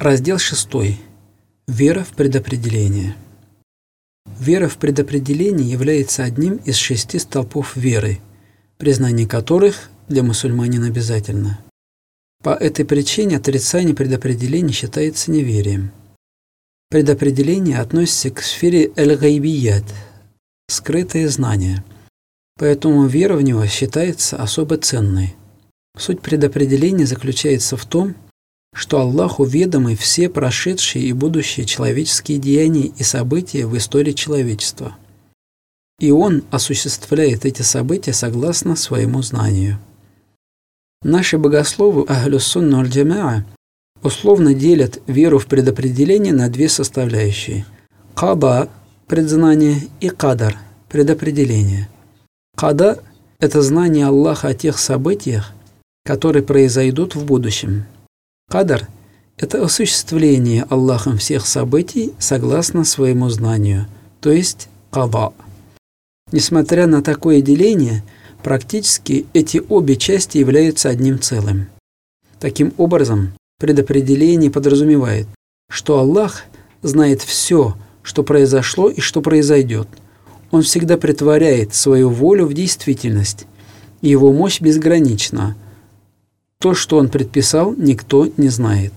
Раздел 6. Вера в предопределение. Вера в предопределение является одним из шести столпов веры, признание которых для мусульманина обязательно. По этой причине отрицание предопределения считается неверием. Предопределение относится к сфере эль-гайбият – скрытые знания, поэтому вера в него считается особо ценной. Суть предопределения заключается в том, что Аллаху ведомы все прошедшие и будущие человеческие деяния и события в истории человечества. И Он осуществляет эти события согласно своему знанию. Наши богословы Ахлюссунна аль условно делят веру в предопределение на две составляющие – каба – предзнание и кадар – предопределение. Када – это знание Аллаха о тех событиях, которые произойдут в будущем – Кадар – это осуществление Аллахом всех событий согласно своему знанию, то есть када. Несмотря на такое деление, практически эти обе части являются одним целым. Таким образом, предопределение подразумевает, что Аллах знает все, что произошло и что произойдет. Он всегда притворяет свою волю в действительность, его мощь безгранична – то, что он предписал, никто не знает.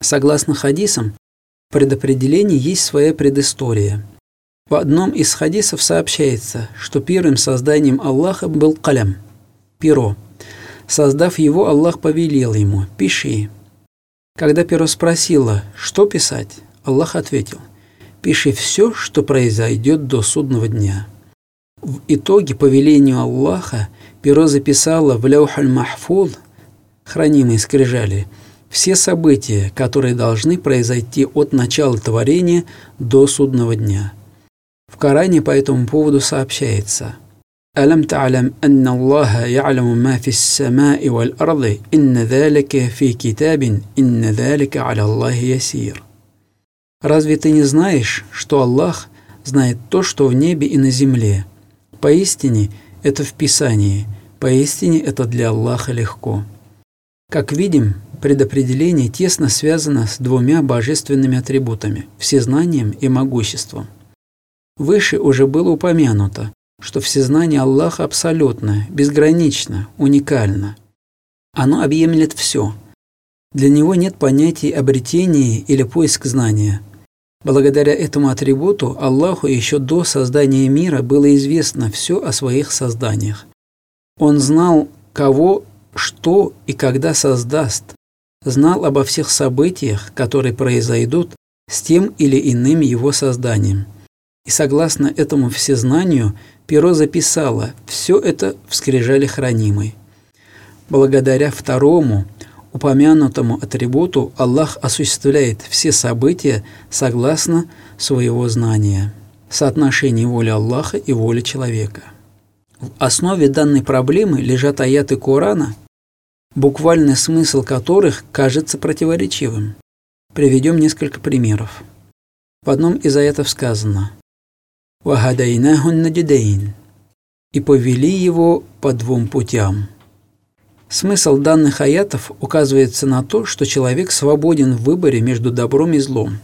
Согласно хадисам, в предопределении есть своя предыстория. В одном из хадисов сообщается, что первым созданием Аллаха был калям – перо. Создав его, Аллах повелел ему – пиши. Когда перо спросило, что писать, Аллах ответил – пиши все, что произойдет до судного дня. В итоге, по велению Аллаха, перо записало в Ляухаль-Махфуд, хранимой скрижали, все события, которые должны произойти от начала творения до судного дня. В Коране по этому поводу сообщается «Алам та'алам анна Аллаха я'ламу ма фи самаи валь арды, инна залика фи китабин, инна залика аля Аллахи ясир». Разве ты не знаешь, что Аллах знает то, что в небе и на земле? Поистине – это в Писании. Поистине это для Аллаха легко. Как видим, предопределение тесно связано с двумя божественными атрибутами – всезнанием и могуществом. Выше уже было упомянуто, что всезнание Аллаха абсолютно, безгранично, уникально. Оно объемлет все. Для него нет понятий обретения или поиск знания – Благодаря этому атрибуту Аллаху еще до создания мира было известно все о своих созданиях. Он знал, кого, что и когда создаст, знал обо всех событиях, которые произойдут с тем или иным его созданием. И согласно этому всезнанию, перо записало все это в скрижале хранимой. Благодаря второму – упомянутому атрибуту Аллах осуществляет все события согласно своего знания, соотношении воли Аллаха и воли человека. В основе данной проблемы лежат аяты Корана, буквальный смысл которых кажется противоречивым. Приведем несколько примеров. В одном из аятов сказано «Вахадайнахун надидейн» и повели его по двум путям – Смысл данных аятов указывается на то, что человек свободен в выборе между добром и злом.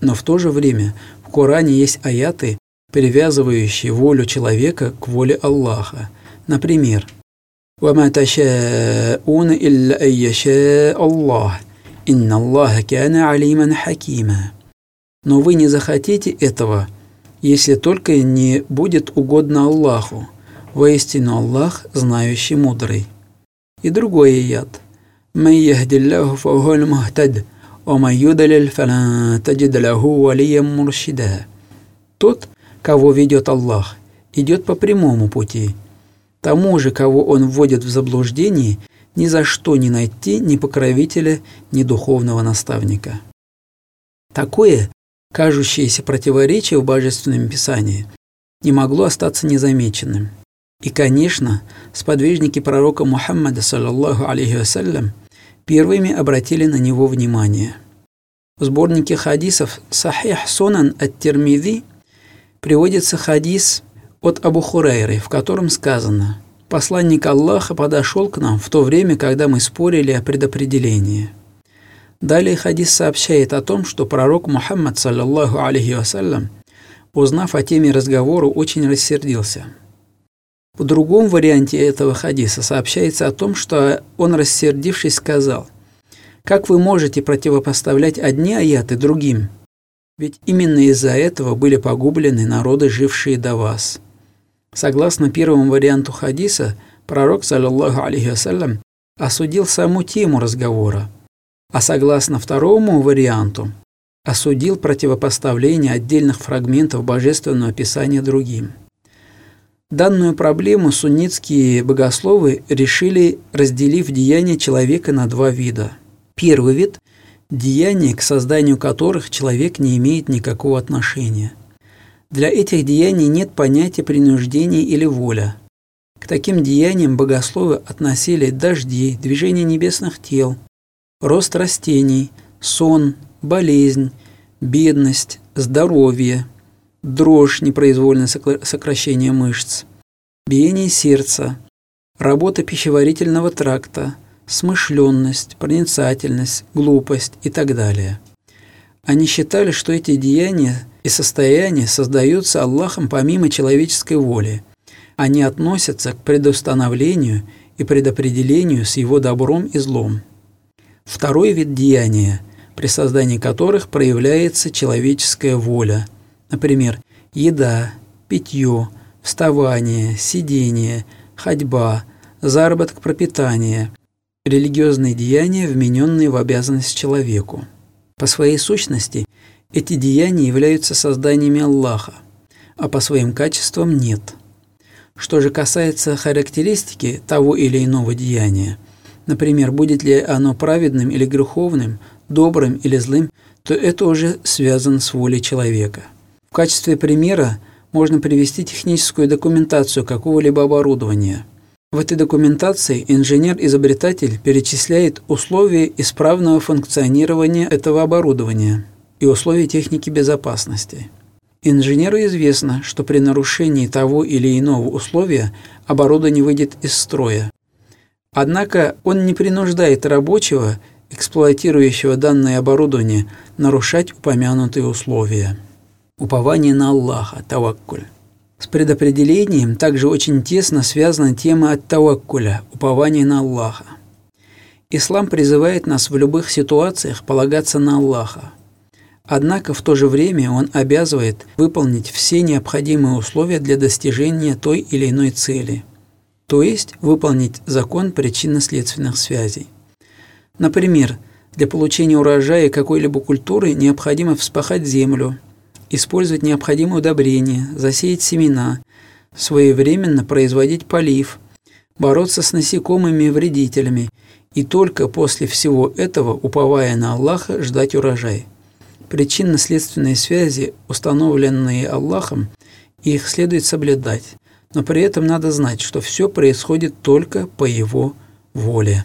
Но в то же время в Коране есть аяты, привязывающие волю человека к воле Аллаха. Например, وَمَا تَشَاءُونَ إِلَّا أَن يَشَاءَ اللَّهُ إِنَّ اللَّهَ كَانَ عَلِيمًا حَكِيمًا Но вы не захотите этого, если только не будет угодно Аллаху. Воистину Аллах, знающий мудрый. И другой аят. «Ман яхдиллаху фахуаль мухтад, а ман юдалил фалан таджид лаху валиям муршида». Тот, кого ведет Аллах, идет по прямому пути. Тому же, кого он вводит в заблуждение, ни за что не найти ни покровителя, ни духовного наставника. Такое, кажущееся противоречие в Божественном Писании, не могло остаться незамеченным – и, конечно, сподвижники пророка Мухаммада, саллаллаху алейхи вассалям, первыми обратили на него внимание. В сборнике хадисов «Сахих Сунан от Термиди» приводится хадис от Абу Хурайры, в котором сказано «Посланник Аллаха подошел к нам в то время, когда мы спорили о предопределении. Далее хадис сообщает о том, что пророк Мухаммад, саллаллаху алейхи вассалям, узнав о теме разговора, очень рассердился. В другом варианте этого хадиса сообщается о том, что он, рассердившись, сказал, «Как вы можете противопоставлять одни аяты другим? Ведь именно из-за этого были погублены народы, жившие до вас». Согласно первому варианту хадиса, пророк, саллаллаху алейхи вассалям, осудил саму тему разговора, а согласно второму варианту, осудил противопоставление отдельных фрагментов божественного писания другим. Данную проблему суннитские богословы решили, разделив деяния человека на два вида. Первый вид – деяния, к созданию которых человек не имеет никакого отношения – для этих деяний нет понятия принуждения или воля. К таким деяниям богословы относили дожди, движение небесных тел, рост растений, сон, болезнь, бедность, здоровье, дрожь, непроизвольное сокращение мышц, биение сердца, работа пищеварительного тракта, смышленность, проницательность, глупость и так далее. Они считали, что эти деяния и состояния создаются Аллахом помимо человеческой воли. Они относятся к предустановлению и предопределению с его добром и злом. Второй вид деяния, при создании которых проявляется человеческая воля, например, еда, питье, вставание, сидение, ходьба, заработок пропитания, религиозные деяния, вмененные в обязанность человеку. По своей сущности эти деяния являются созданиями Аллаха, а по своим качествам нет. Что же касается характеристики того или иного деяния, например, будет ли оно праведным или греховным, добрым или злым, то это уже связано с волей человека. В качестве примера можно привести техническую документацию какого-либо оборудования. В этой документации инженер-изобретатель перечисляет условия исправного функционирования этого оборудования – и условий техники безопасности. Инженеру известно, что при нарушении того или иного условия оборудование выйдет из строя. Однако он не принуждает рабочего, эксплуатирующего данное оборудование, нарушать упомянутые условия. Упование на Аллаха, таваккуль. С предопределением также очень тесно связана тема от таваккуля, упования на Аллаха. Ислам призывает нас в любых ситуациях полагаться на Аллаха. Однако в то же время он обязывает выполнить все необходимые условия для достижения той или иной цели, то есть выполнить закон причинно-следственных связей. Например, для получения урожая какой-либо культуры необходимо вспахать землю, использовать необходимые удобрения, засеять семена, своевременно производить полив, бороться с насекомыми и вредителями, и только после всего этого, уповая на Аллаха, ждать урожай – Причинно-следственные связи, установленные Аллахом, их следует соблюдать, но при этом надо знать, что все происходит только по Его воле.